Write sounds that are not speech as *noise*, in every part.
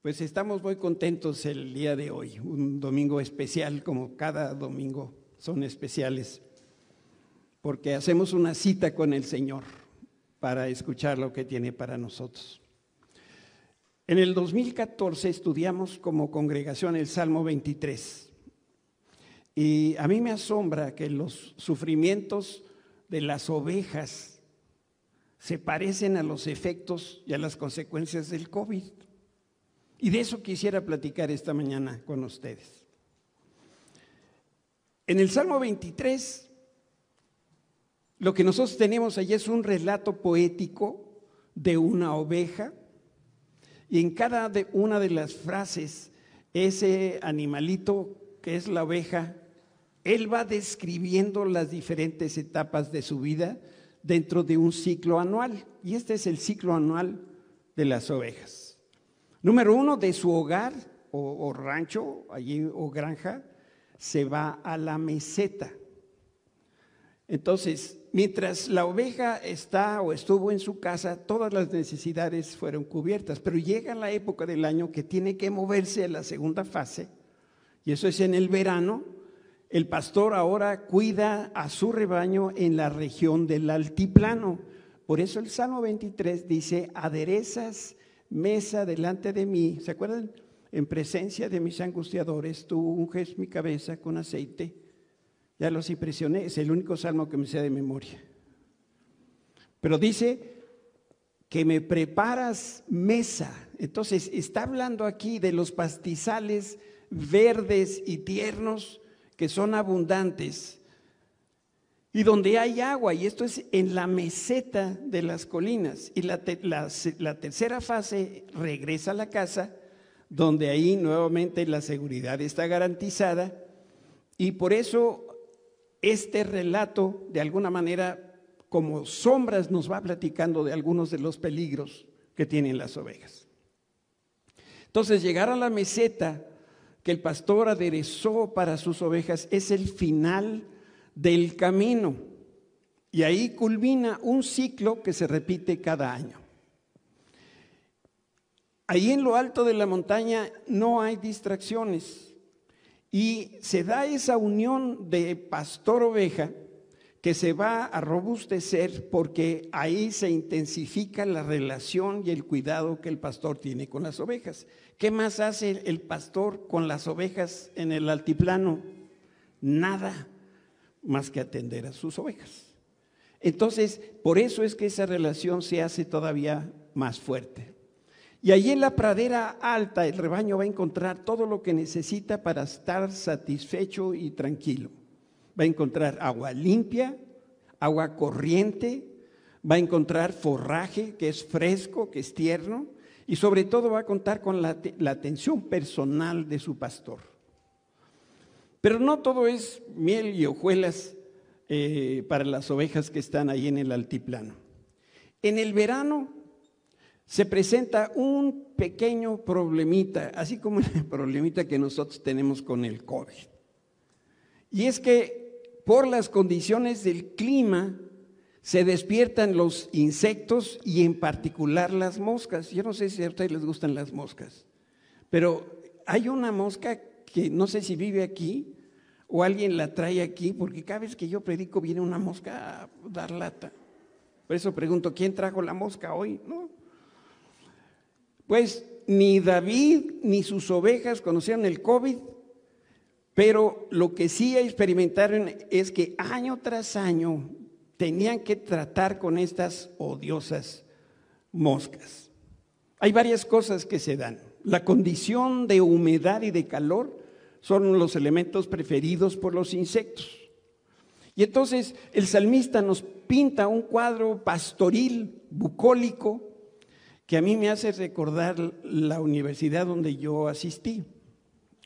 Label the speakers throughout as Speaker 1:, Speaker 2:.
Speaker 1: Pues estamos muy contentos el día de hoy, un domingo especial, como cada domingo son especiales, porque hacemos una cita con el Señor para escuchar lo que tiene para nosotros. En el 2014 estudiamos como congregación el Salmo 23 y a mí me asombra que los sufrimientos de las ovejas se parecen a los efectos y a las consecuencias del COVID. Y de eso quisiera platicar esta mañana con ustedes. En el Salmo 23, lo que nosotros tenemos allí es un relato poético de una oveja y en cada una de las frases ese animalito que es la oveja, él va describiendo las diferentes etapas de su vida dentro de un ciclo anual. Y este es el ciclo anual de las ovejas. Número uno, de su hogar o, rancho allí, o granja, se va a la meseta. Entonces, mientras la oveja está o estuvo en su casa, todas las necesidades fueron cubiertas, pero llega la época del año que tiene que moverse a la segunda fase, y eso es en el verano. El pastor ahora cuida a su rebaño en la región del altiplano. Por eso el Salmo 23 dice, aderezas mesa delante de mí. ¿Se acuerdan? En presencia de mis angustiadores, tú unges mi cabeza con aceite. Ya los impresioné, es el único salmo que me sé de memoria. Pero dice que me preparas mesa. Entonces, está hablando aquí de los pastizales verdes y tiernos que son abundantes y donde hay agua, y esto es en la meseta de las colinas. Y la, tercera fase regresa a la casa, donde ahí nuevamente la seguridad está garantizada. Y por eso este relato, de alguna manera, como sombras, nos va platicando de algunos de los peligros que tienen las ovejas. Entonces, llegar a la meseta que el pastor aderezó para sus ovejas es el final del camino. Y ahí culmina un ciclo que se repite cada año. Ahí en lo alto de la montaña no hay distracciones y se da esa unión de pastor-oveja que se va a robustecer porque ahí se intensifica la relación y el cuidado que el pastor tiene con las ovejas. ¿Qué más hace el pastor con las ovejas en el altiplano? Nada más que atender a sus ovejas. Entonces, por eso es que esa relación se hace todavía más fuerte. Y allí en la pradera alta el rebaño va a encontrar todo lo que necesita para estar satisfecho y tranquilo. Va a encontrar agua limpia, agua corriente, va a encontrar forraje que es fresco, que es tierno, y sobre todo va a contar con la, la atención personal de su pastor. Pero no todo es miel y hojuelas eh, para las ovejas que están ahí en el altiplano. En el verano se presenta un pequeño problemita, así como *laughs* el problemita que nosotros tenemos con el COVID. Y es que por las condiciones del clima se despiertan los insectos y en particular las moscas. Yo no sé si a ustedes les gustan las moscas, pero hay una mosca que no sé si vive aquí o alguien la trae aquí, porque cada vez que yo predico viene una mosca a dar lata. Por eso pregunto, ¿quién trajo la mosca hoy? No. Pues ni David ni sus ovejas conocían el COVID, pero lo que sí experimentaron es que año tras año tenían que tratar con estas odiosas moscas. Hay varias cosas que se dan. La condición de humedad y de calor son los elementos preferidos por los insectos. Y entonces el salmista nos pinta un cuadro pastoril, bucólico, que a mí me hace recordar la universidad donde yo asistí.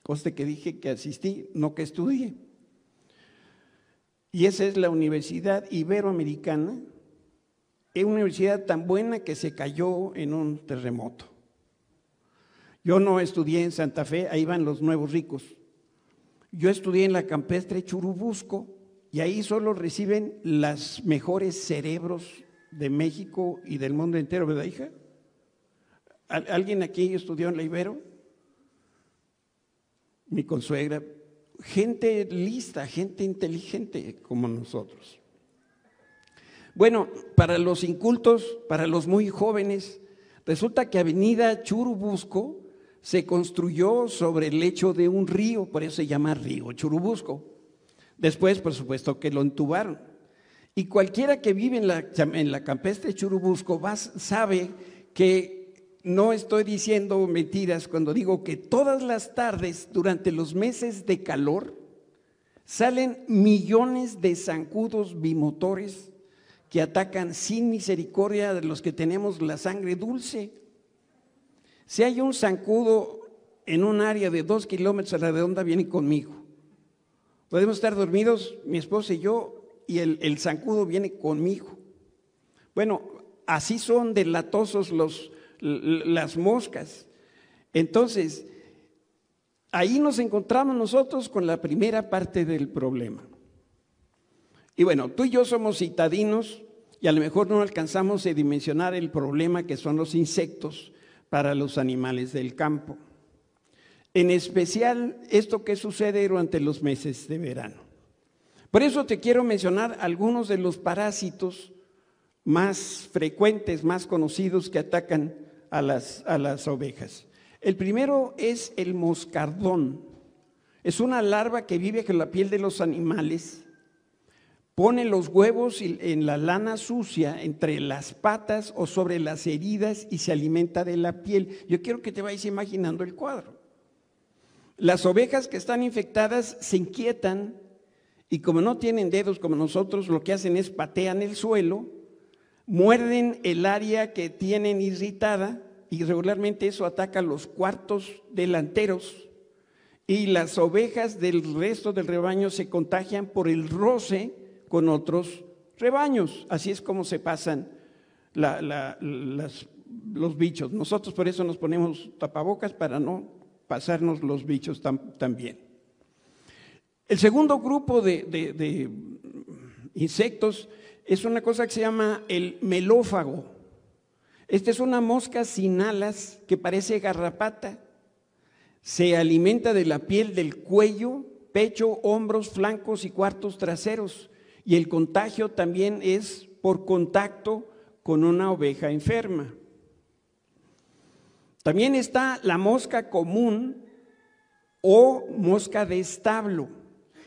Speaker 1: Coste que dije que asistí, no que estudié. Y esa es la Universidad Iberoamericana, es una universidad tan buena que se cayó en un terremoto. Yo no estudié en Santa Fe, ahí van los nuevos ricos. Yo estudié en la campestre Churubusco y ahí solo reciben las mejores cerebros de México y del mundo entero, ¿verdad, hija? ¿Alguien aquí estudió en la Ibero? Mi consuegra. Gente lista, gente inteligente como nosotros. Bueno, para los incultos, para los muy jóvenes, resulta que Avenida Churubusco se construyó sobre el lecho de un río, por eso se llama río Churubusco. Después, por supuesto, que lo entubaron. Y cualquiera que vive en la, en la campestre Churubusco sabe que no estoy diciendo mentiras cuando digo que todas las tardes, durante los meses de calor, salen millones de zancudos bimotores que atacan sin misericordia de los que tenemos la sangre dulce. Si hay un zancudo en un área de dos kilómetros a la redonda, viene conmigo. Podemos estar dormidos, mi esposa y yo, y el, zancudo viene conmigo. Bueno, así son delatosos las moscas. Entonces, ahí nos encontramos nosotros con la primera parte del problema. Y bueno, tú y yo somos citadinos y a lo mejor no alcanzamos a dimensionar el problema que son los insectos para los animales del campo. En especial esto que sucede durante los meses de verano. Por eso te quiero mencionar algunos de los parásitos más frecuentes, más conocidos que atacan a las, a las ovejas. El primero es el moscardón. Es una larva que vive con la piel de los animales Pone los huevos en la lana sucia entre las patas o sobre las heridas y se alimenta de la piel. Yo quiero que te vayas imaginando el cuadro. Las ovejas que están infectadas se inquietan y como no tienen dedos como nosotros, lo que hacen es patean el suelo, muerden el área que tienen irritada y regularmente eso ataca los cuartos delanteros y las ovejas del resto del rebaño se contagian por el roce con otros rebaños. Así es como se pasan los bichos. Nosotros por eso nos ponemos tapabocas para no pasarnos los bichos también. El segundo grupo de, de insectos es una cosa que se llama el melófago. Esta es una mosca sin alas que parece garrapata. Se alimenta de la piel del cuello, pecho, hombros, flancos y cuartos traseros. Y el contagio también es por contacto con una oveja enferma. También está la mosca común o mosca de establo.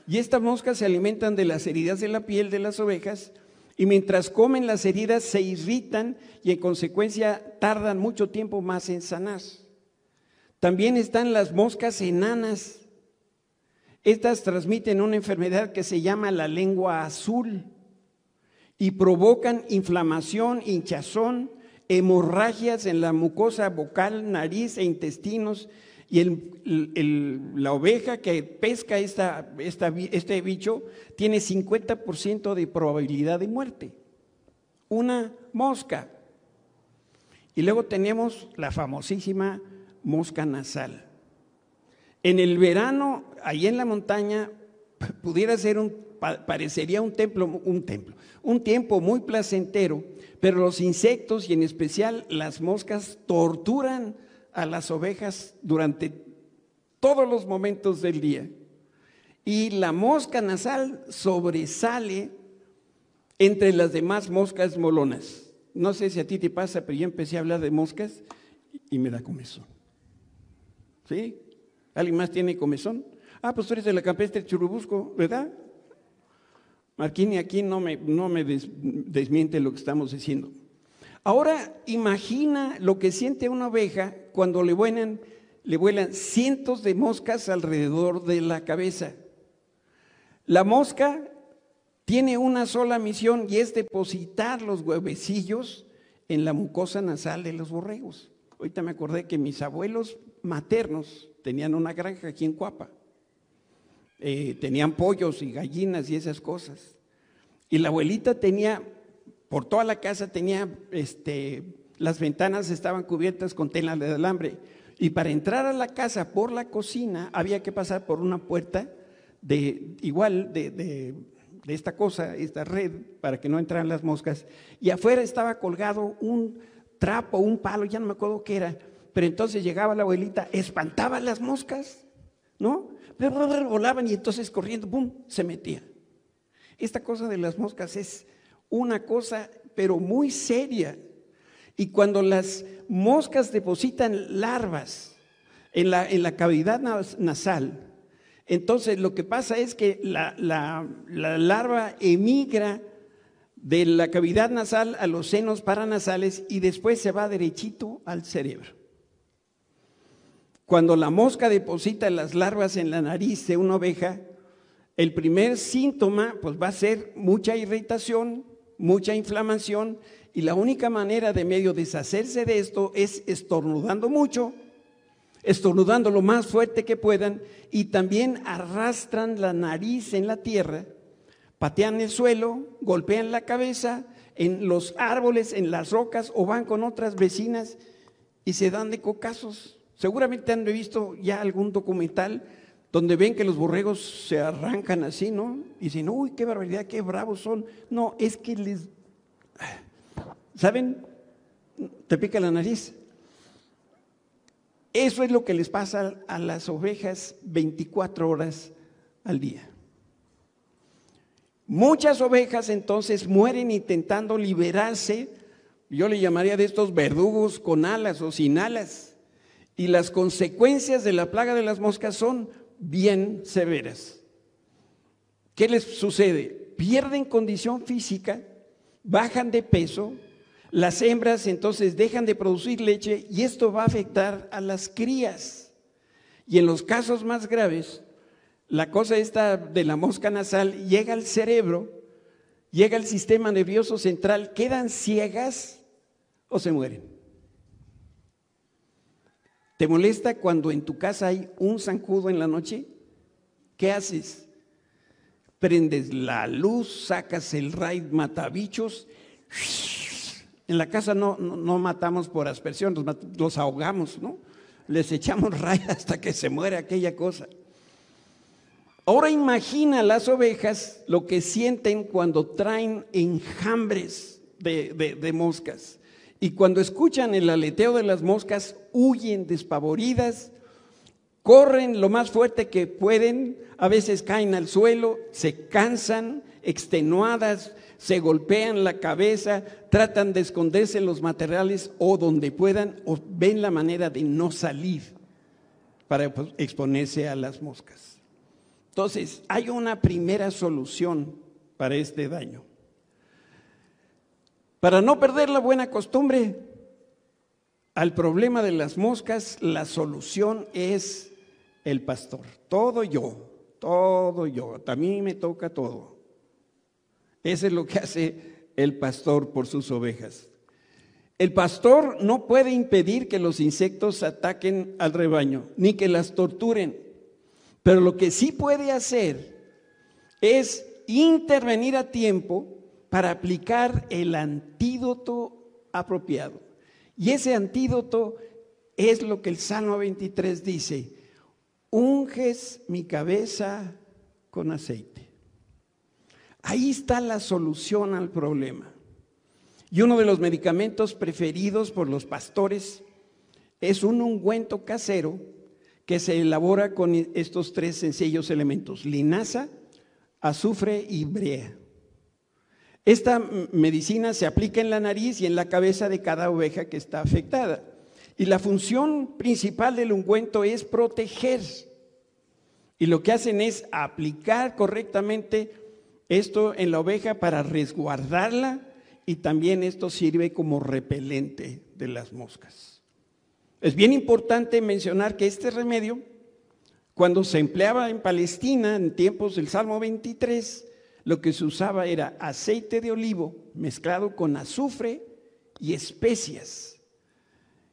Speaker 1: Y estas moscas se alimentan de las heridas de la piel de las ovejas y mientras comen las heridas se irritan y en consecuencia tardan mucho tiempo más en sanar. También están las moscas enanas estas transmiten una enfermedad que se llama la lengua azul y provocan inflamación, hinchazón, hemorragias en la mucosa vocal, nariz e intestinos. Y la oveja que pesca este bicho tiene 50% de probabilidad de muerte. Una mosca. Y luego tenemos la famosísima mosca nasal. En el verano, ahí en la montaña, pudiera ser un, parecería un templo, un templo, un tiempo muy placentero, pero los insectos y en especial las moscas torturan a las ovejas durante todos los momentos del día. Y la mosca nasal sobresale entre las demás moscas molonas. No sé si a ti te pasa, pero yo empecé a hablar de moscas y me da comezón. ¿Sí? ¿Alguien más tiene comezón? Ah, pues tú eres de la campestre Churubusco, ¿verdad? Marquini aquí no me, no me desmiente lo que estamos diciendo. Ahora imagina lo que siente una oveja cuando le vuelan, le vuelan cientos de moscas alrededor de la cabeza. La mosca tiene una sola misión y es depositar los huevecillos en la mucosa nasal de los borregos. Ahorita me acordé que mis abuelos maternos tenían una granja aquí en Cuapa. Eh, tenían pollos y gallinas y esas cosas. Y la abuelita tenía, por toda la casa tenía, este, las ventanas estaban cubiertas con tela de alambre. Y para entrar a la casa por la cocina había que pasar por una puerta de igual de, de, de esta cosa, esta red, para que no entraran las moscas. Y afuera estaba colgado un trapo, un palo, ya no me acuerdo qué era, pero entonces llegaba la abuelita, espantaba las moscas, ¿no? Volaban y entonces corriendo, ¡pum!, se metía. Esta cosa de las moscas es una cosa, pero muy seria. Y cuando las moscas depositan larvas en la, en la cavidad nasal, entonces lo que pasa es que la, la, la larva emigra de la cavidad nasal a los senos paranasales y después se va derechito al cerebro. Cuando la mosca deposita las larvas en la nariz de una oveja, el primer síntoma pues va a ser mucha irritación, mucha inflamación y la única manera de medio deshacerse de esto es estornudando mucho, estornudando lo más fuerte que puedan y también arrastran la nariz en la tierra, patean el suelo, golpean la cabeza en los árboles, en las rocas o van con otras vecinas y se dan de cocazos. Seguramente han visto ya algún documental donde ven que los borregos se arrancan así, ¿no? Y dicen, uy, qué barbaridad, qué bravos son. No, es que les... ¿Saben? Te pica la nariz. Eso es lo que les pasa a las ovejas 24 horas al día. Muchas ovejas entonces mueren intentando liberarse, yo le llamaría de estos verdugos con alas o sin alas. Y las consecuencias de la plaga de las moscas son bien severas. ¿Qué les sucede? Pierden condición física, bajan de peso, las hembras entonces dejan de producir leche y esto va a afectar a las crías. Y en los casos más graves, la cosa esta de la mosca nasal llega al cerebro, llega al sistema nervioso central, quedan ciegas o se mueren. ¿Te molesta cuando en tu casa hay un zancudo en la noche? ¿Qué haces? Prendes la luz, sacas el raid matabichos. En la casa no, no, matamos por aspersión, los, ahogamos, ¿no? Les echamos *laughs* raid hasta que se muere aquella cosa. Ahora imagina las ovejas lo que sienten cuando traen enjambres de moscas. Y cuando escuchan el aleteo de las moscas, huyen despavoridas, corren lo más fuerte que pueden, a veces caen al suelo, se cansan, extenuadas, se golpean la cabeza, tratan de esconderse en los materiales o donde puedan, o ven la manera de no salir para pues, exponerse a las moscas. Entonces, hay una primera solución para este daño. Para no perder la buena costumbre al problema de las moscas, la solución es el pastor. Todo yo, todo yo. A mí me toca todo. Eso es lo que hace el pastor por sus ovejas. El pastor no puede impedir que los insectos ataquen al rebaño, ni que las torturen. Pero lo que sí puede hacer es intervenir a tiempo para aplicar el antídoto apropiado. Y ese antídoto es lo que el Salmo 23 dice, unges mi cabeza con aceite. Ahí está la solución al problema. Y uno de los medicamentos preferidos por los pastores es un ungüento casero que se elabora con estos tres sencillos elementos, linaza, azufre y brea. Esta medicina se aplica en la nariz y en la cabeza de cada oveja que está afectada. Y la función principal del ungüento es proteger. Y lo que hacen es aplicar correctamente esto en la oveja para resguardarla y también esto sirve como repelente de las moscas. Es bien importante mencionar que este remedio, cuando se empleaba en Palestina en tiempos del Salmo 23, lo que se usaba era aceite de olivo mezclado con azufre y especias.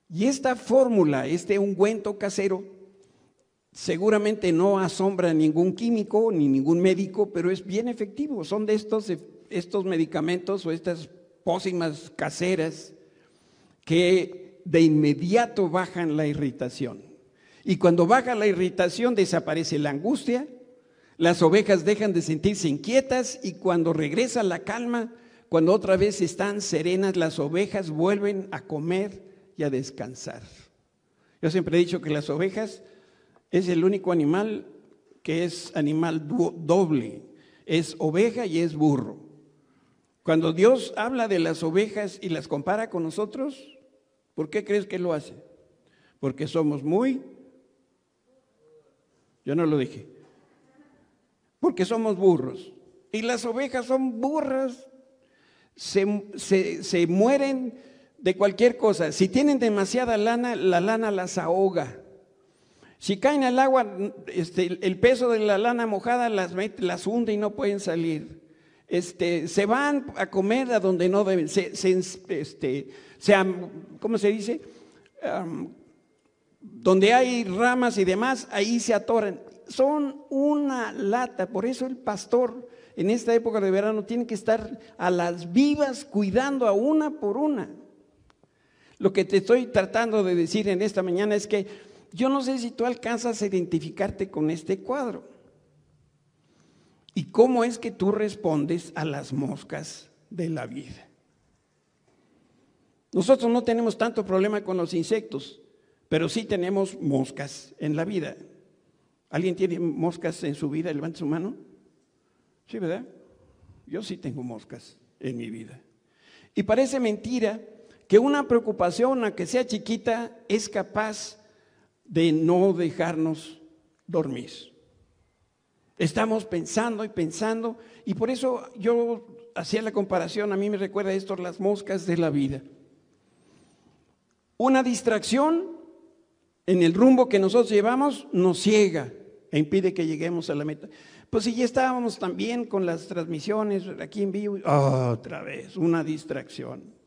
Speaker 1: Y esta fórmula, este ungüento casero, seguramente no asombra ningún químico ni ningún médico, pero es bien efectivo. Son de estos, estos medicamentos o estas pócimas caseras que de inmediato bajan la irritación. Y cuando baja la irritación desaparece la angustia, las ovejas dejan de sentirse inquietas y cuando regresa la calma, cuando otra vez están serenas, las ovejas vuelven a comer y a descansar. Yo siempre he dicho que las ovejas es el único animal que es animal doble, es oveja y es burro. Cuando Dios habla de las ovejas y las compara con nosotros, ¿por qué crees que lo hace? Porque somos muy, yo no lo dije, porque somos burros. Y las ovejas son burras, se, se mueren de cualquier cosa. Si tienen demasiada lana, la lana las ahoga. Si caen al agua, este, el peso de la lana mojada las, las hunde y no pueden salir. Este, se van a comer a donde no deben, se, este, ¿cómo se dice? donde hay ramas y demás, ahí se atoran. Son una lata, por eso el pastor en esta época de verano tiene que estar a las vivas cuidando a una por una. Lo que te estoy tratando de decir en esta mañana es que yo no sé si tú alcanzas a identificarte con este cuadro. ¿Y cómo es que tú respondes a las moscas de la vida? Nosotros no tenemos tanto problema con los insectos, pero sí tenemos moscas en la vida. ¿Alguien tiene moscas en su vida? Levante su mano. Sí, ¿verdad? Yo sí tengo moscas en mi vida. Y parece mentira que una preocupación, aunque sea chiquita, es capaz de no dejarnos dormir. Estamos pensando y pensando, y por eso yo hacía la comparación, a mí me recuerda esto, las moscas de la vida. Una distracción en el rumbo que nosotros llevamos nos ciega e impide que lleguemos a la meta. Pues si ya estábamos también con las transmisiones aquí en vivo, otra vez, una distracción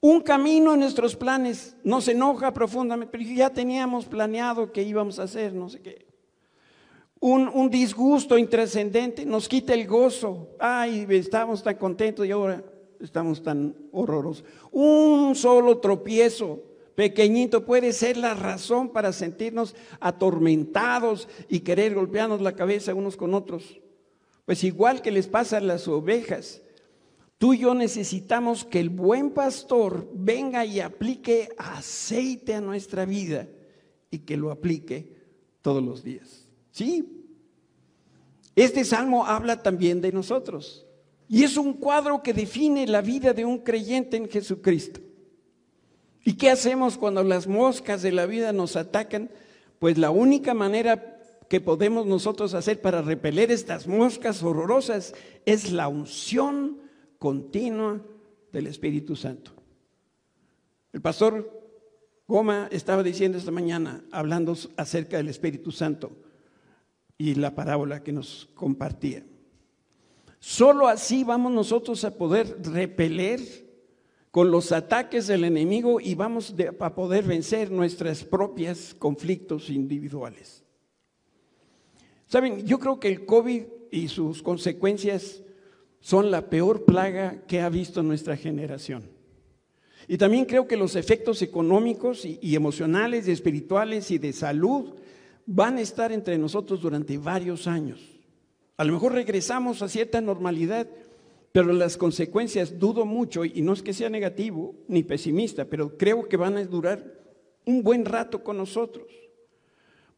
Speaker 1: un camino en nuestros planes, nos enoja profundamente, pero ya teníamos planeado que íbamos a hacer, no sé qué. Un, un disgusto intrascendente nos quita el gozo. Ay, estábamos tan contentos y ahora estamos tan horrorosos. Un solo tropiezo pequeñito puede ser la razón para sentirnos atormentados y querer golpearnos la cabeza unos con otros. Pues igual que les pasa a las ovejas, Tú y yo necesitamos que el buen pastor venga y aplique aceite a nuestra vida y que lo aplique todos los días. ¿Sí? Este salmo habla también de nosotros y es un cuadro que define la vida de un creyente en Jesucristo. ¿Y qué hacemos cuando las moscas de la vida nos atacan? Pues la única manera que podemos nosotros hacer para repeler estas moscas horrorosas es la unción continua del Espíritu Santo. El pastor Goma estaba diciendo esta mañana, hablando acerca del Espíritu Santo y la parábola que nos compartía. Solo así vamos nosotros a poder repeler con los ataques del enemigo y vamos a poder vencer nuestros propios conflictos individuales. Saben, yo creo que el COVID y sus consecuencias son la peor plaga que ha visto nuestra generación. Y también creo que los efectos económicos y, emocionales y espirituales y de salud van a estar entre nosotros durante varios años. A lo mejor regresamos a cierta normalidad, pero las consecuencias dudo mucho, y no es que sea negativo ni pesimista, pero creo que van a durar un buen rato con nosotros.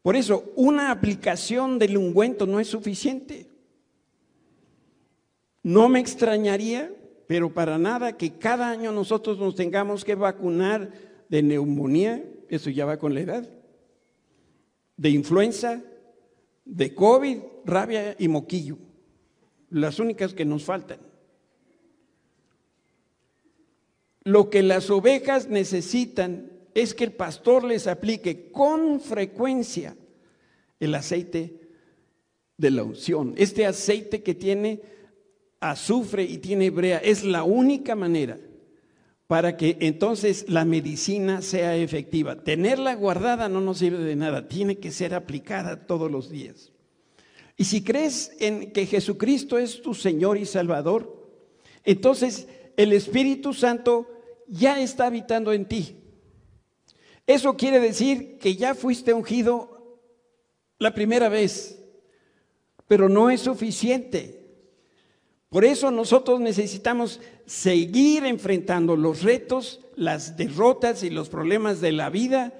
Speaker 1: Por eso, una aplicación del ungüento no es suficiente. No me extrañaría, pero para nada, que cada año nosotros nos tengamos que vacunar de neumonía, eso ya va con la edad, de influenza, de COVID, rabia y moquillo, las únicas que nos faltan. Lo que las ovejas necesitan es que el pastor les aplique con frecuencia el aceite de la unción, este aceite que tiene azufre y tiene brea. Es la única manera para que entonces la medicina sea efectiva. Tenerla guardada no nos sirve de nada, tiene que ser aplicada todos los días. Y si crees en que Jesucristo es tu Señor y Salvador, entonces el Espíritu Santo ya está habitando en ti. Eso quiere decir que ya fuiste ungido la primera vez, pero no es suficiente Por eso nosotros necesitamos seguir enfrentando los retos, las derrotas y los problemas de la vida,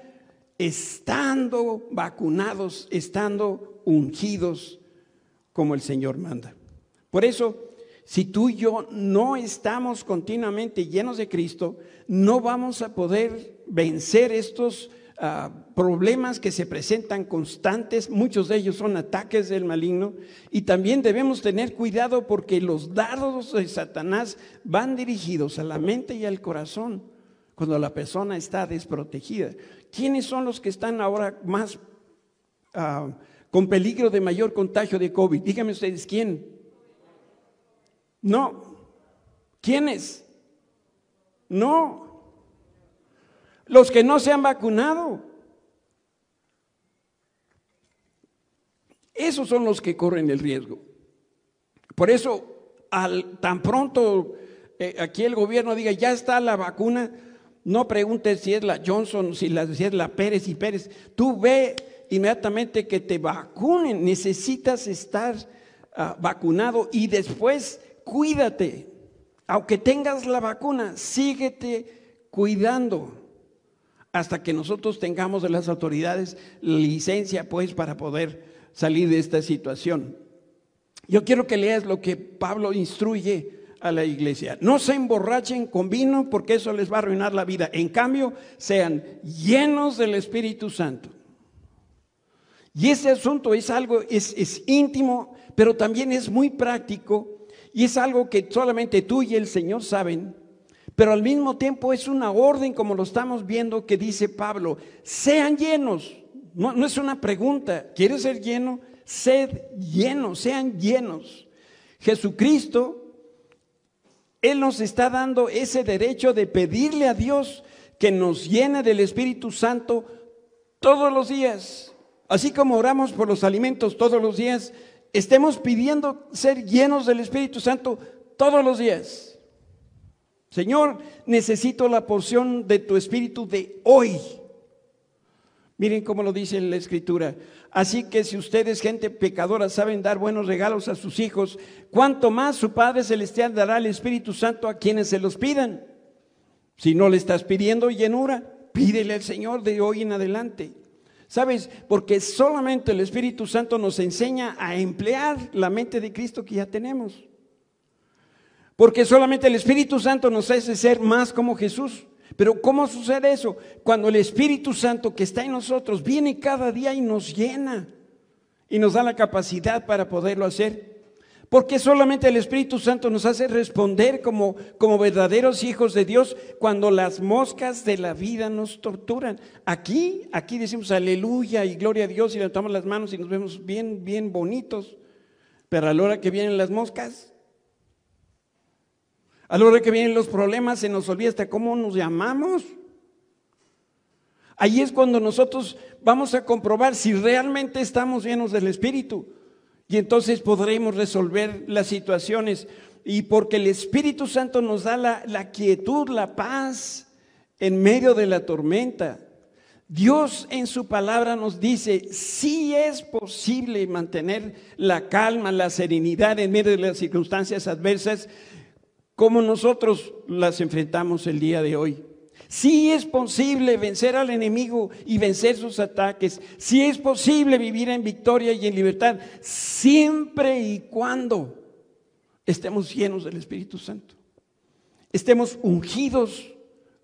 Speaker 1: estando vacunados, estando ungidos como el Señor manda. Por eso, si tú y yo no estamos continuamente llenos de Cristo, no vamos a poder vencer estos Ah, problemas que se presentan constantes, muchos de ellos son ataques del maligno, y también debemos tener cuidado porque los dardos de Satanás van dirigidos a la mente y al corazón cuando la persona está desprotegida. ¿Quiénes son los que están ahora más ah, con peligro de mayor contagio de COVID? Díganme ustedes, ¿quién? No. ¿Quiénes? No. Los que no se han vacunado. Esos son los que corren el riesgo. Por eso, al, tan pronto eh, aquí el gobierno diga, ya está la vacuna, no preguntes si es la Johnson, si, la, es la Pérez y Pérez. Tú ve inmediatamente que te vacunen. Necesitas estar ah, vacunado y después cuídate. Aunque tengas la vacuna, síguete cuidando hasta que nosotros tengamos de las autoridades licencia, pues, para poder salir de esta situación. Yo quiero que leas lo que Pablo instruye a la iglesia. No se emborrachen con vino porque eso les va a arruinar la vida. En cambio, sean llenos del Espíritu Santo. Y ese asunto es algo, es, es íntimo, pero también es muy práctico y es algo que solamente tú y el Señor saben pero al mismo tiempo es una orden, como lo estamos viendo, que dice Pablo, sean llenos. No, es una pregunta, ¿quieres ser lleno? Sed llenos, sean llenos. Jesucristo, Él nos está dando ese derecho de pedirle a Dios que nos llene del Espíritu Santo todos los días. Así como oramos por los alimentos todos los días, estemos pidiendo ser llenos del Espíritu Santo todos los días. Señor, necesito la porción de tu espíritu de hoy. Miren cómo lo dice la escritura. Así que si ustedes, gente pecadora, saben dar buenos regalos a sus hijos, cuánto más su Padre Celestial dará el Espíritu Santo a quienes se los pidan. Si no le estás pidiendo llenura, pídele al Señor de hoy en adelante. ¿Sabes? Porque solamente el Espíritu Santo nos enseña a emplear la mente de Cristo que ya tenemos. Porque solamente el Espíritu Santo nos hace ser más como Jesús. Pero ¿cómo sucede eso? Cuando el Espíritu Santo que está en nosotros viene cada día y nos llena y nos da la capacidad para poderlo hacer. Porque solamente el Espíritu Santo nos hace responder como, como verdaderos hijos de Dios cuando las moscas de la vida nos torturan. Aquí, aquí decimos aleluya y gloria a Dios y levantamos las manos y nos vemos bien, bien bonitos. Pero a la hora que vienen las moscas, a la hora que vienen los problemas se nos olvida hasta cómo nos llamamos. Ahí es cuando nosotros vamos a comprobar si realmente estamos llenos del Espíritu. Y entonces podremos resolver las situaciones. Y porque el Espíritu Santo nos da la, quietud, la paz en medio de la tormenta. Dios en su palabra nos dice, si es posible mantener la calma, la serenidad en medio de las circunstancias adversas, como nosotros las enfrentamos el día de hoy. Sí es posible vencer al enemigo y vencer sus ataques. Sí es posible vivir en victoria y en libertad, siempre y cuando estemos llenos del Espíritu Santo. Estemos ungidos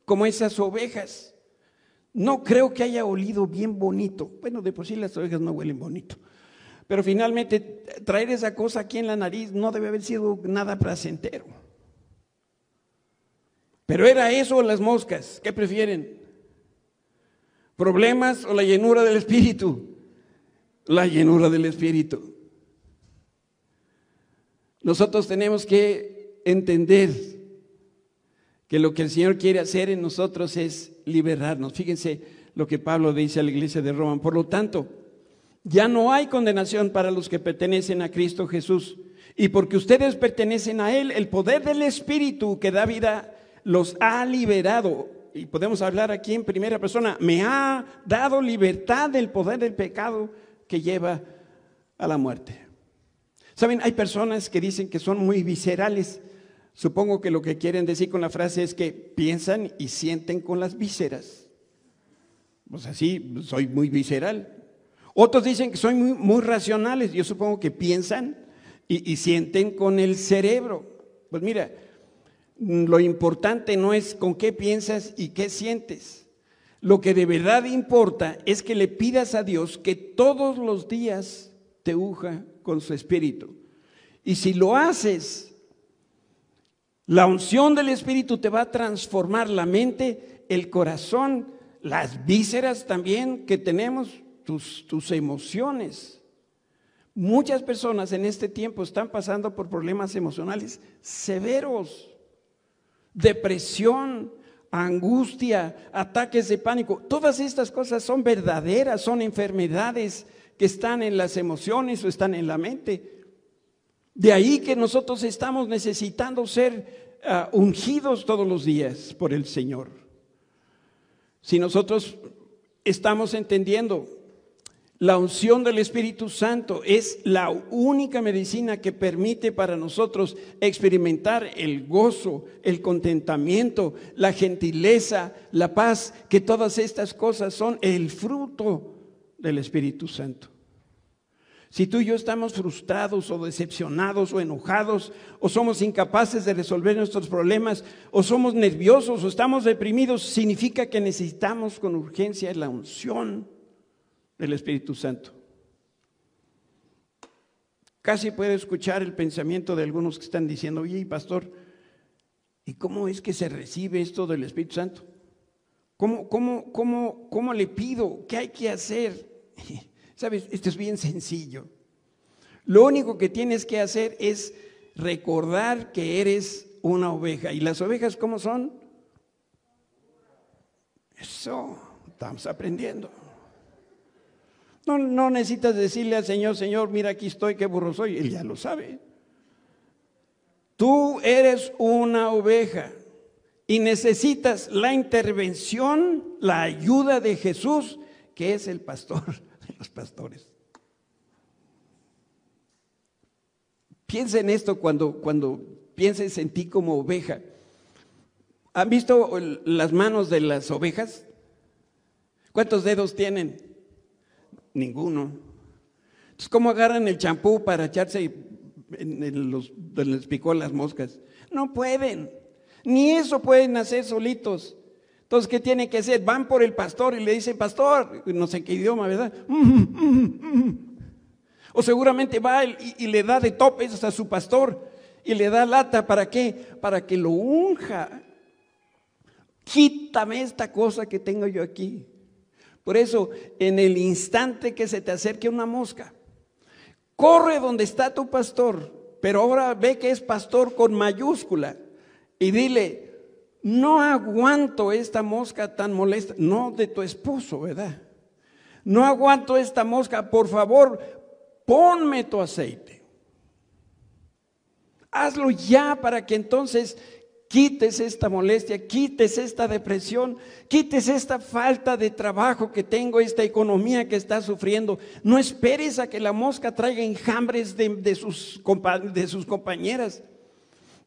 Speaker 1: como esas ovejas. No creo que haya olido bien bonito. Bueno, de por sí las ovejas no huelen bonito. Pero finalmente traer esa cosa aquí en la nariz no debe haber sido nada placentero. Pero era eso o las moscas. ¿Qué prefieren? ¿Problemas o la llenura del Espíritu? La llenura del Espíritu. Nosotros tenemos que entender que lo que el Señor quiere hacer en nosotros es liberarnos. Fíjense lo que Pablo dice a la iglesia de Roma. Por lo tanto, ya no hay condenación para los que pertenecen a Cristo Jesús. Y porque ustedes pertenecen a Él, el poder del Espíritu que da vida los ha liberado. Y podemos hablar aquí en primera persona, me ha dado libertad del poder del pecado que lleva a la muerte. Saben, hay personas que dicen que son muy viscerales. Supongo que lo que quieren decir con la frase es que piensan y sienten con las vísceras. Pues así, soy muy visceral. Otros dicen que son muy, muy racionales. Yo supongo que piensan y, y sienten con el cerebro. Pues mira, lo importante no es con qué piensas y qué sientes. Lo que de verdad importa es que le pidas a Dios que todos los días te uja con su espíritu. Y si lo haces, la unción del espíritu te va a transformar la mente, el corazón, las vísceras también que tenemos, tus, tus emociones. Muchas personas en este tiempo están pasando por problemas emocionales severos, depresión, angustia, ataques de pánico. Todas estas cosas son verdaderas, son enfermedades que están en las emociones o están en la mente. De ahí que nosotros estamos necesitando ser ah, ungidos todos los días por el Señor. Si nosotros estamos entendiendo la unción del Espíritu Santo es la única medicina que permite para nosotros experimentar el gozo, el contentamiento, la gentileza, la paz, que todas estas cosas son el fruto del Espíritu Santo. Si tú y yo estamos frustrados o decepcionados o enojados o somos incapaces de resolver nuestros problemas o somos nerviosos o estamos deprimidos, significa que necesitamos con urgencia la unción del Espíritu Santo. Casi puede escuchar el pensamiento de algunos que están diciendo, oye, pastor, ¿y cómo es que se recibe esto del Espíritu Santo? ¿Cómo, cómo, cómo, cómo le pido? ¿Qué hay que hacer? *laughs* Sabes, esto es bien sencillo. Lo único que tienes que hacer es recordar que eres una oveja. ¿Y las ovejas cómo son? Eso, estamos aprendiendo. No, necesitas decirle al Señor, Señor, mira aquí estoy, qué burro soy. Él ya lo sabe. Tú eres una oveja y necesitas la intervención, la ayuda de Jesús, que es el pastor *laughs* los pastores. Piensa en esto cuando, cuando pienses en ti como oveja. ¿Han visto las manos de las ovejas? ¿Cuántos dedos tienen? Ninguno. Entonces, ¿cómo agarran el champú para echarse en los, les picó las moscas? No pueden. Ni eso pueden hacer solitos. Entonces, ¿qué tiene que hacer? Van por el pastor y le dicen, pastor, no sé qué idioma, ¿verdad? *laughs* O seguramente va y, le da de topes a su pastor y le da lata, ¿para qué? Para que lo unja. Quítame esta cosa que tengo yo aquí. Por eso, en el instante que se te acerque una mosca, corre donde está tu pastor, pero ahora ve que es pastor con mayúscula y dile, no aguanto esta mosca tan molesta, no de tu esposo, ¿verdad? No aguanto esta mosca, por favor, ponme tu aceite. Hazlo ya para que entonces quites esta molestia, quites esta depresión, quites esta falta de trabajo que tengo, esta economía que está sufriendo. No esperes a que la mosca traiga enjambres de, sus, compañeras.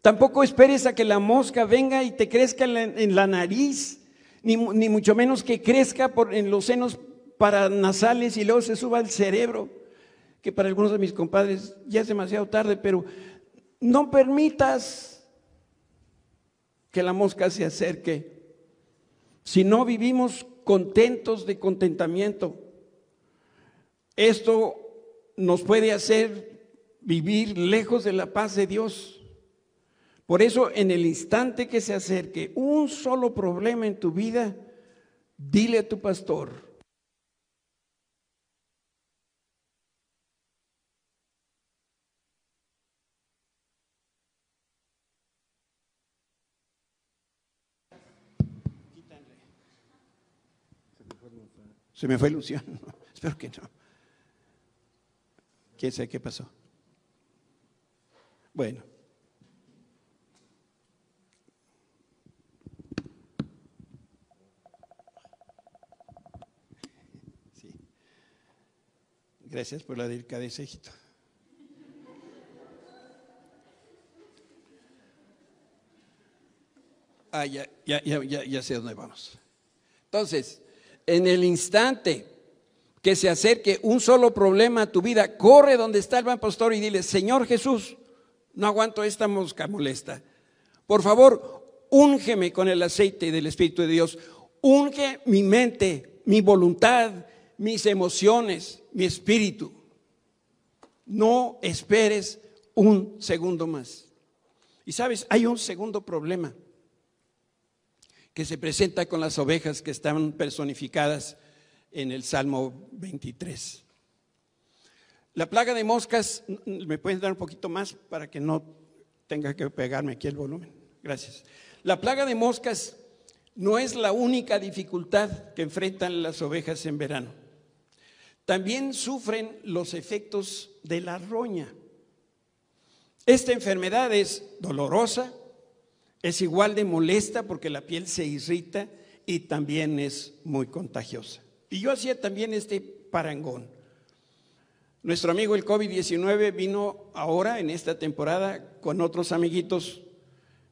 Speaker 1: Tampoco esperes a que la mosca venga y te crezca en la, nariz, ni, mucho menos que crezca en los senos paranasales y luego se suba al cerebro, que para algunos de mis compadres ya es demasiado tarde, pero no permitas que la mosca se acerque. Si no vivimos contentos de contentamiento, esto nos puede hacer vivir lejos de la paz de Dios. Por eso, en el instante que se acerque un solo problema en tu vida, dile a tu pastor, Se me fue ilusión. *laughs* Espero que no. ¿Quién sabe qué pasó? Bueno. Gracias por la delicadeza, hijito. Ah, ya, ya, ya, ya sé dónde vamos. Entonces, en el instante que se acerque un solo problema a tu vida, corre donde está el buen pastor y dile, Señor Jesús, no aguanto esta mosca molesta. Por favor, úngeme con el aceite del Espíritu de Dios. Unge mi mente, mi voluntad, mis emociones, mi espíritu. No esperes un segundo más. Y sabes, hay un segundo problema que se presenta con las ovejas que están personificadas en el Salmo 23. La plaga de moscas, ¿me pueden dar un poquito más para que no tenga que pegarme aquí el volumen? Gracias. La plaga de moscas no es la única dificultad que enfrentan las ovejas en verano. También sufren los efectos de la roña. Esta enfermedad es dolorosa, es igual de molesta porque la piel se irrita y también es muy contagiosa. Y yo hacía también este parangón. Nuestro amigo el COVID-19 vino ahora en esta temporada con otros amiguitos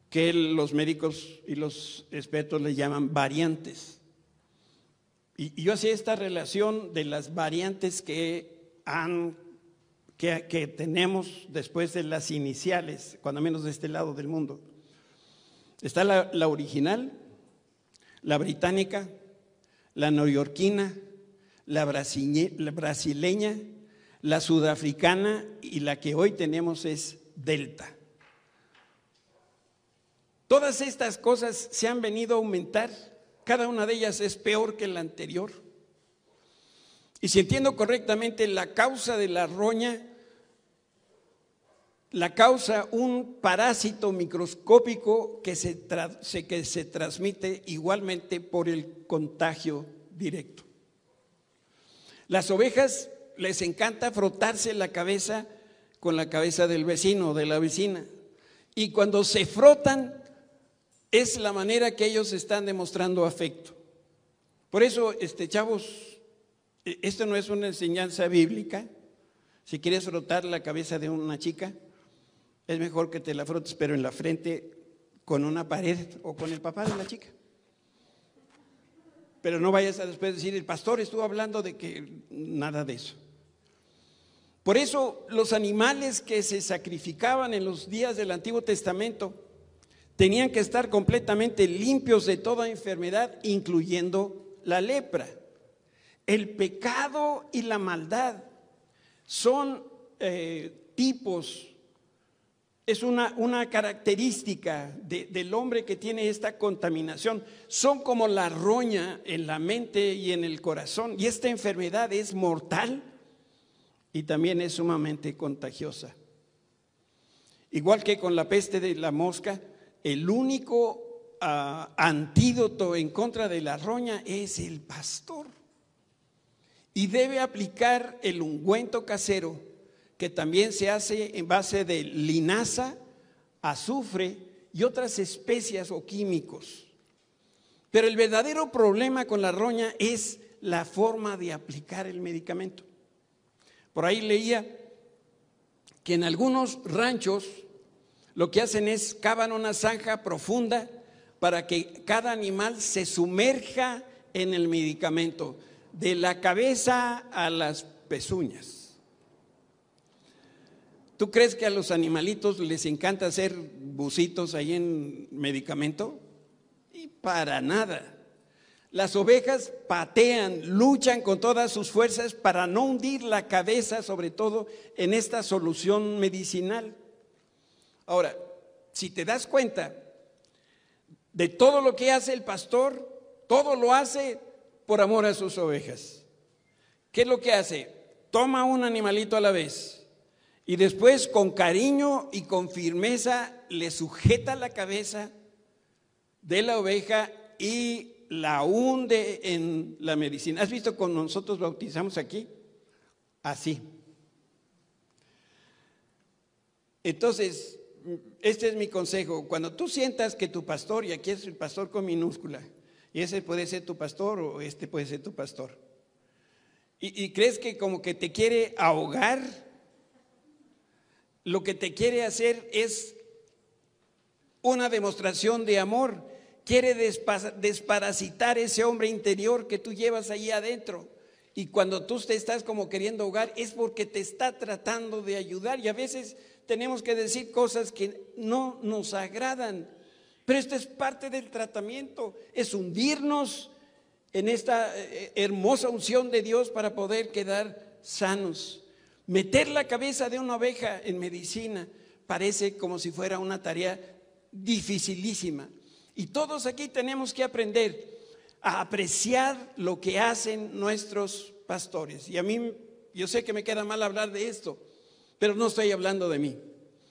Speaker 1: que los médicos y los expertos le llaman variantes. Y, yo hacía esta relación de las variantes que, tenemos después de las iniciales, cuando menos de este lado del mundo. Está la, original, la británica, la neoyorquina, la, la brasileña, la sudafricana y la que hoy tenemos es Delta. Todas estas cosas se han venido a aumentar, cada una de ellas es peor que la anterior. Y si entiendo correctamente, la causa de la roña la causa un parásito microscópico que se, que se transmite igualmente por el contagio directo. Las ovejas les encanta frotarse la cabeza con la cabeza del vecino o de la vecina. Y cuando se frotan, es la manera que ellos están demostrando afecto. Por eso, este, chavos, e, esto no es una enseñanza bíblica. Si quieres frotar la cabeza de una chica, es mejor que te la frotes, pero en la frente con una pared o con el papá de la chica. Pero no vayas a después decir, el pastor estuvo hablando de que nada de eso. Por eso los animales que se sacrificaban en los días del Antiguo Testamento tenían que estar completamente limpios de toda enfermedad, incluyendo la lepra. El pecado y la maldad son eh, tipos es una, una característica del hombre que tiene esta contaminación. Son como la roña en la mente y en el corazón. Y esta enfermedad es mortal y también es sumamente contagiosa. Igual que con la peste de la mosca, el único ah, antídoto en contra de la roña es el pastor. Y debe aplicar el ungüento casero que también se hace en base de linaza, azufre y otras especias o químicos. Pero el verdadero problema con la roña es la forma de aplicar el medicamento. Por ahí leía que en algunos ranchos lo que hacen es cavan una zanja profunda para que cada animal se sumerja en el medicamento, de la cabeza a las pezuñas. ¿Tú crees que a los animalitos les encanta hacer bucitos ahí en medicamento? Y para nada. Las ovejas patean, luchan con todas sus fuerzas para no hundir la cabeza, sobre todo en esta solución medicinal. Ahora, si te das cuenta de todo lo que hace el pastor, todo lo hace por amor a sus ovejas. ¿Qué es lo que hace? Toma un animalito a la vez y después con cariño y con firmeza le sujeta la cabeza de la oveja y la hunde en la medicina. ¿Has visto cuando nosotros bautizamos aquí? Así. Entonces, este es mi consejo. Cuando tú sientas que tu pastor, y aquí es el pastor con minúscula, y ese puede ser tu pastor o este puede ser tu pastor, y crees que como que te quiere ahogar, lo que te quiere hacer es una demostración de amor quiere desparasitar ese hombre interior que tú llevas ahí adentro. Y cuando tú te estás como queriendo ahogar es porque te está tratando de ayudar. Y a veces tenemos que decir cosas que no nos agradan. Pero esto es parte del tratamiento, es hundirnos en esta eh, hermosa unción de Dios para poder quedar sanos. Meter la cabeza de una oveja en medicina parece como si fuera una tarea dificilísima. Y todos aquí tenemos que aprender a apreciar lo que hacen nuestros pastores. Y a mí, yo sé que me queda mal hablar de esto, pero no estoy hablando de mí.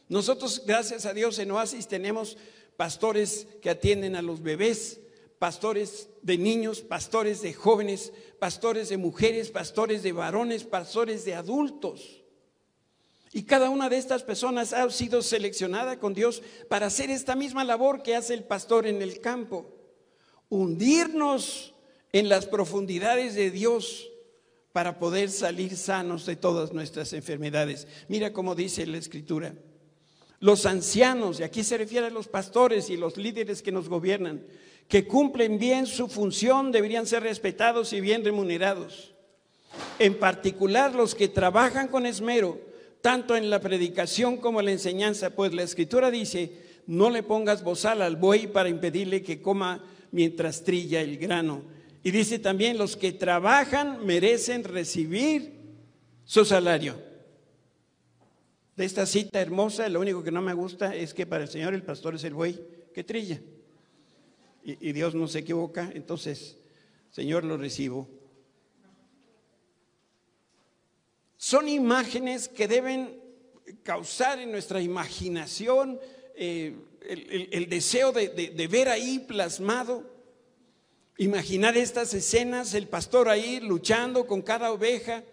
Speaker 1: Nosotros, gracias a Dios, en Oasis tenemos pastores que atienden a los bebés, pastores de niños, pastores de jóvenes, pastores de mujeres, pastores de varones, pastores de adultos. Y cada una de estas personas ha sido seleccionada con Dios para hacer esta misma labor que hace el pastor en el campo. Hundirnos en las profundidades de Dios para poder salir sanos de todas nuestras enfermedades. Mira cómo dice la escritura. Los ancianos, y aquí se refiere a los pastores y los líderes que nos gobiernan, que cumplen bien su función, deberían ser respetados y bien remunerados. En particular los que trabajan con esmero, tanto en la predicación como en la enseñanza, pues la escritura dice, no le pongas bozal al buey para impedirle que coma mientras trilla el grano. Y dice también, los que trabajan merecen recibir su salario de esta cita hermosa, lo único que no me gusta es que para el Señor el pastor es el buey que trilla. Y, Dios no se equivoca, entonces, Señor, lo recibo. Son imágenes que deben causar en nuestra imaginación eh, el, deseo de, ver ahí plasmado. Imaginar estas escenas, el pastor ahí luchando con cada oveja,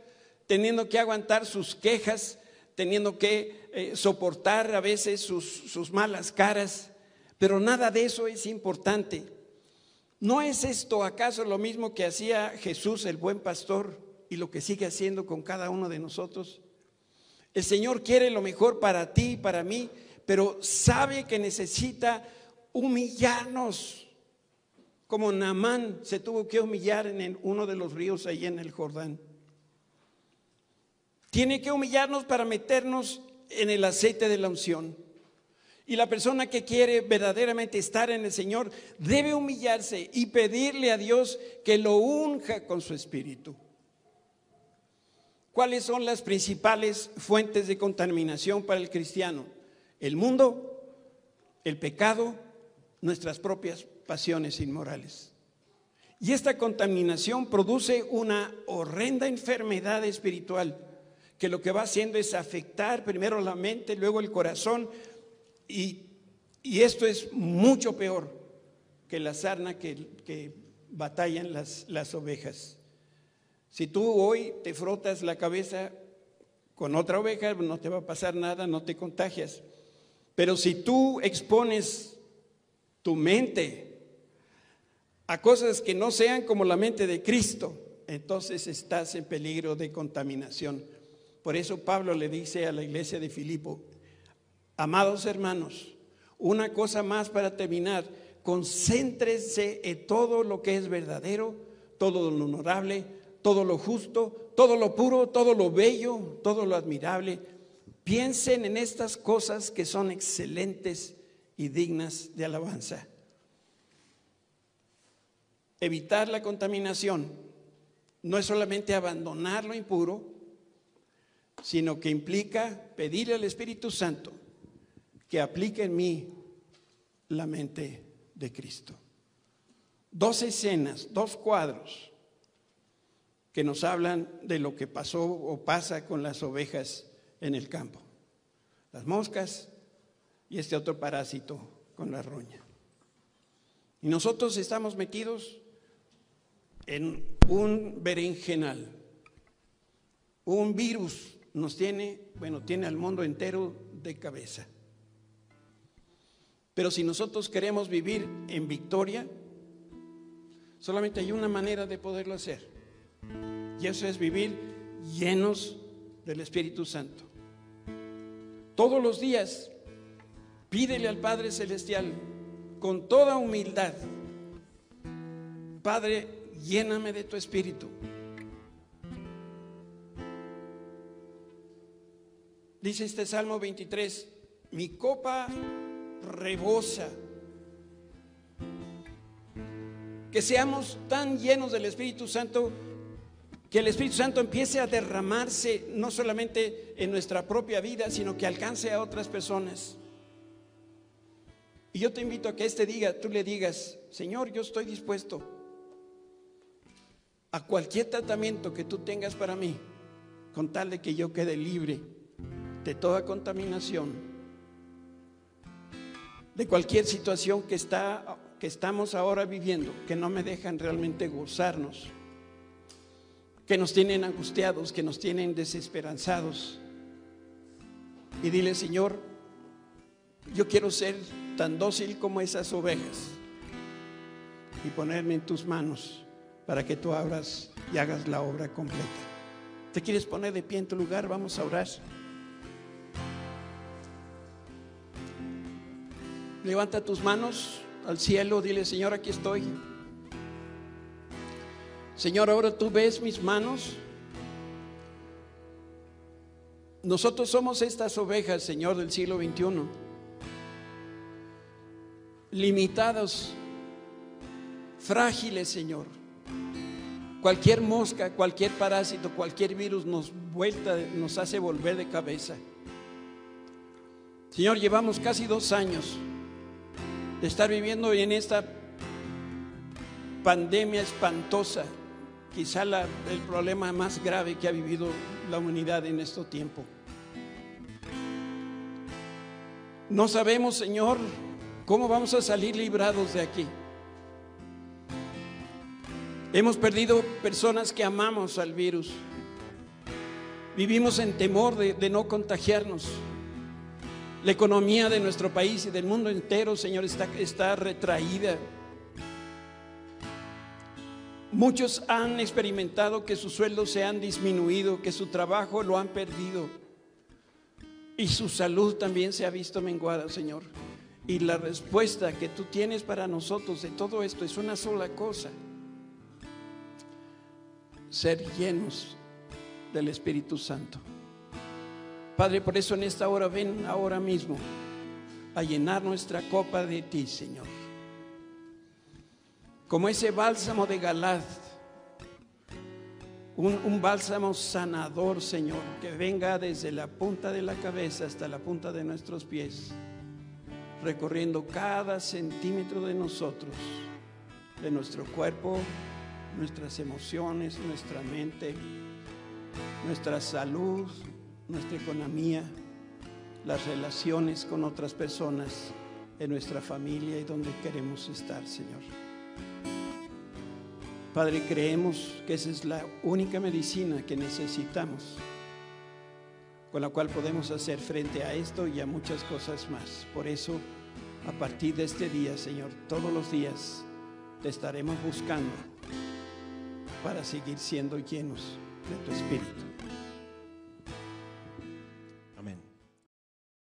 Speaker 1: teniendo que aguantar sus quejas, teniendo que eh, soportar a veces sus malas caras, pero nada de eso es importante. ¿No es esto acaso lo mismo que hacía Jesús el buen pastor y lo que sigue haciendo con cada uno de nosotros? El Señor quiere lo mejor para ti y para mí, pero sabe que necesita humillarnos, como Naamán se tuvo que humillar en uno de los ríos ahí en el Jordán. Tiene que humillarnos para meternos en el aceite de la unción. Y la persona que quiere verdaderamente estar en el Señor debe humillarse y pedirle a Dios que lo unja con su espíritu. ¿Cuáles son las principales fuentes de contaminación para el cristiano? El mundo, el pecado, nuestras propias pasiones inmorales. Y esta contaminación produce una horrenda enfermedad espiritual que lo que va haciendo es afectar primero la mente, luego el corazón, y, esto es mucho peor que la sarna que, batallan las, las ovejas. Si tú hoy te frotas la cabeza con otra oveja, no te va a pasar nada, no te contagias. Pero si tú expones tu mente a cosas que no sean como la mente de Cristo, entonces estás en peligro de contaminación. Por eso Pablo le dice a la iglesia de Filipo, amados hermanos, una cosa más para terminar, concéntrese en todo lo que es verdadero, todo lo honorable, todo lo justo, todo lo puro, todo lo bello, todo lo admirable. Piensen en estas cosas que son excelentes y dignas de alabanza. Evitar la contaminación no es solamente abandonar lo impuro, sino que implica pedirle al Espíritu Santo que aplique en mí la mente de Cristo. Dos escenas, dos cuadros que nos hablan de lo que pasó o pasa con las ovejas en el campo. Las moscas y este otro parásito con la roña. Y nosotros estamos metidos en un berenjenal, un virus nos tiene, bueno, tiene al mundo entero de cabeza. Pero si nosotros queremos vivir en victoria, solamente hay una manera de poderlo hacer. Y eso es vivir llenos del Espíritu Santo. Todos los días pídele al Padre Celestial con toda humildad, Padre, lléname de tu espíritu. Dice este Salmo 23, mi copa rebosa. Que seamos tan llenos del Espíritu Santo que el Espíritu Santo empiece a derramarse no solamente en nuestra propia vida, sino que alcance a otras personas. Y yo te invito a que este diga, tú le digas, Señor, yo estoy dispuesto a cualquier tratamiento que tú tengas para mí, con tal de que yo quede libre de toda contaminación, de cualquier situación que, está, que estamos ahora viviendo, que no me dejan realmente gozarnos, que nos tienen angustiados, que nos tienen desesperanzados. Y dile, Señor, yo quiero ser tan dócil como esas ovejas y ponerme en tus manos para que tú abras y hagas la obra completa. ¿Te quieres poner de pie en tu lugar? Vamos a orar. Levanta tus manos al cielo, dile, Señor, aquí estoy. Señor, ahora tú ves mis manos. Nosotros somos estas ovejas, Señor, del siglo XXI, limitados, frágiles, Señor. Cualquier mosca, cualquier parásito, cualquier virus nos vuelta, nos hace volver de cabeza. Señor, llevamos casi dos años de estar viviendo en esta pandemia espantosa, quizá el problema más grave que ha vivido la humanidad en este tiempo. No sabemos, Señor, cómo vamos a salir librados de aquí. Hemos perdido personas que amamos al virus. Vivimos en temor de, de no contagiarnos. La economía de nuestro país y del mundo entero, Señor, está, retraída. Muchos han experimentado que sus sueldos se han disminuido, que su trabajo lo han perdido y su salud también se ha visto menguada, Señor. Y la respuesta que tú tienes para nosotros de todo esto es una sola cosa. Ser llenos del Espíritu Santo. Padre, por eso en esta hora ven ahora mismo a llenar nuestra copa de ti, Señor. Como ese bálsamo de Galad, un, un, bálsamo sanador, Señor, que venga desde la punta de la cabeza hasta la punta de nuestros pies, recorriendo cada centímetro de nosotros, de nuestro cuerpo, nuestras emociones, nuestra mente, nuestra salud, nuestra economía, las relaciones con otras personas, en nuestra familia y donde queremos estar, Señor. Padre, creemos que esa es la única medicina que necesitamos, con la cual podemos hacer frente a esto y a muchas cosas más. Por eso, a partir de este día, Señor, todos los días te estaremos buscando para seguir siendo llenos de tu Espíritu.